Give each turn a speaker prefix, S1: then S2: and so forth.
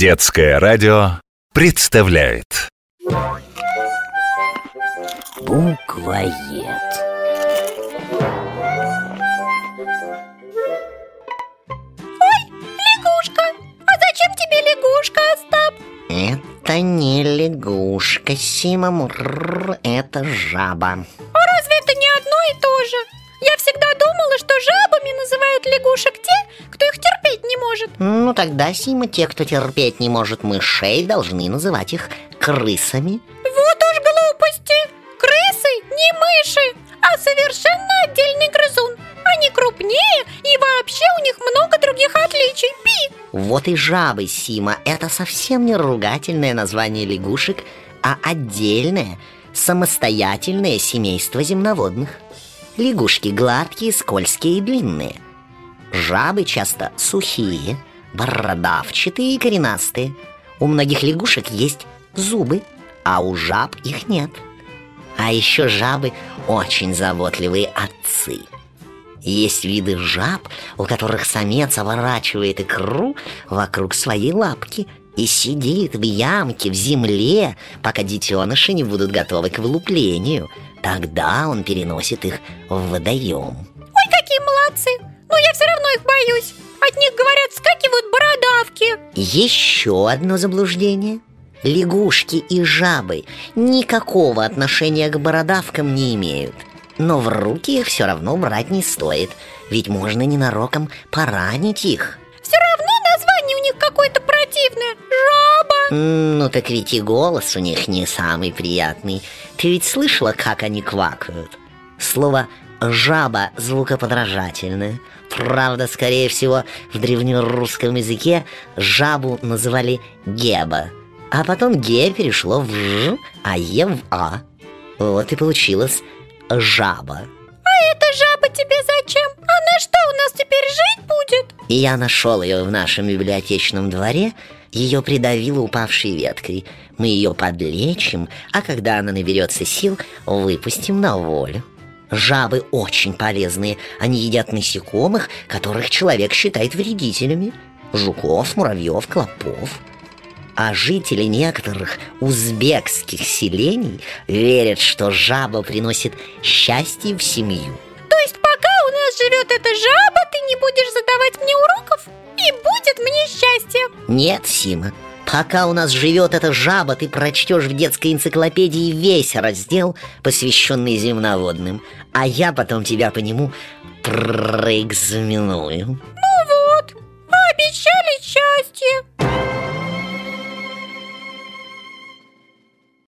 S1: Детское радио представляет
S2: Буквоед.
S3: Лягушка! А зачем тебе лягушка, Остап?
S2: Это не лягушка, Сима Мур, это жаба.
S3: А разве это не одно и то же? Я всегда думала, что жабами называют лягушек те, кто их терпеть не может
S2: Ну тогда, Сима, те, кто терпеть не может мышей, должны называть их крысами.
S3: Вот уж глупости! Крысы не мыши, а совершенно отдельный грызун Они крупнее и вообще у них много других отличий Пи!
S2: Вот и жабы, Сима, это совсем не ругательное название лягушек, а отдельное, самостоятельное семейство земноводных. Лягушки гладкие, скользкие и длинные. Жабы часто сухие, бородавчатые и коренастые. У многих лягушек есть зубы, а у жаб их нет. А еще жабы очень заботливые отцы. Есть виды жаб, у которых самец оборачивает икру вокруг своей лапки и сидит в ямке в земле, пока детеныши не будут готовы к вылуплению. Тогда он переносит их в водоем.
S3: Ой, какие молодцы! Их боюсь От них, говорят, вскакивают бородавки
S2: Еще одно заблуждение. Лягушки и жабы никакого отношения к бородавкам не имеют. Но в руки их все равно брать не стоит, ведь можно ненароком поранить их.
S3: Все равно название у них какое-то противное Жаба
S2: Ну так ведь и голос у них не самый приятный. Ты ведь слышала, как они квакают? Слово «жаба» звукоподражательное. Правда, скорее всего, в древнерусском языке жабу называли «геба». А потом «ге» перешло в «ж», а «е» в «а». Вот и получилось «жаба».
S3: А эта жаба тебе зачем? Она что, у нас теперь жить будет?
S2: И я нашел ее в нашем библиотечном дворе Ее придавило упавшей веткой Мы ее подлечим, а когда она наберется сил, выпустим на волю Жабы очень полезные Они едят насекомых, которых человек считает вредителями Жуков, муравьев, клопов а жители некоторых узбекских селений верят, что жаба приносит счастье в семью.
S3: То есть пока у нас живет эта жаба, ты не будешь задавать мне уроков? И будет мне счастье
S2: Нет, Сима, пока у нас живет эта жаба, ты прочтешь в детской энциклопедии весь раздел, посвященный земноводным, а я потом тебя по нему проэкзаменую.
S3: Ну вот, обещали счастье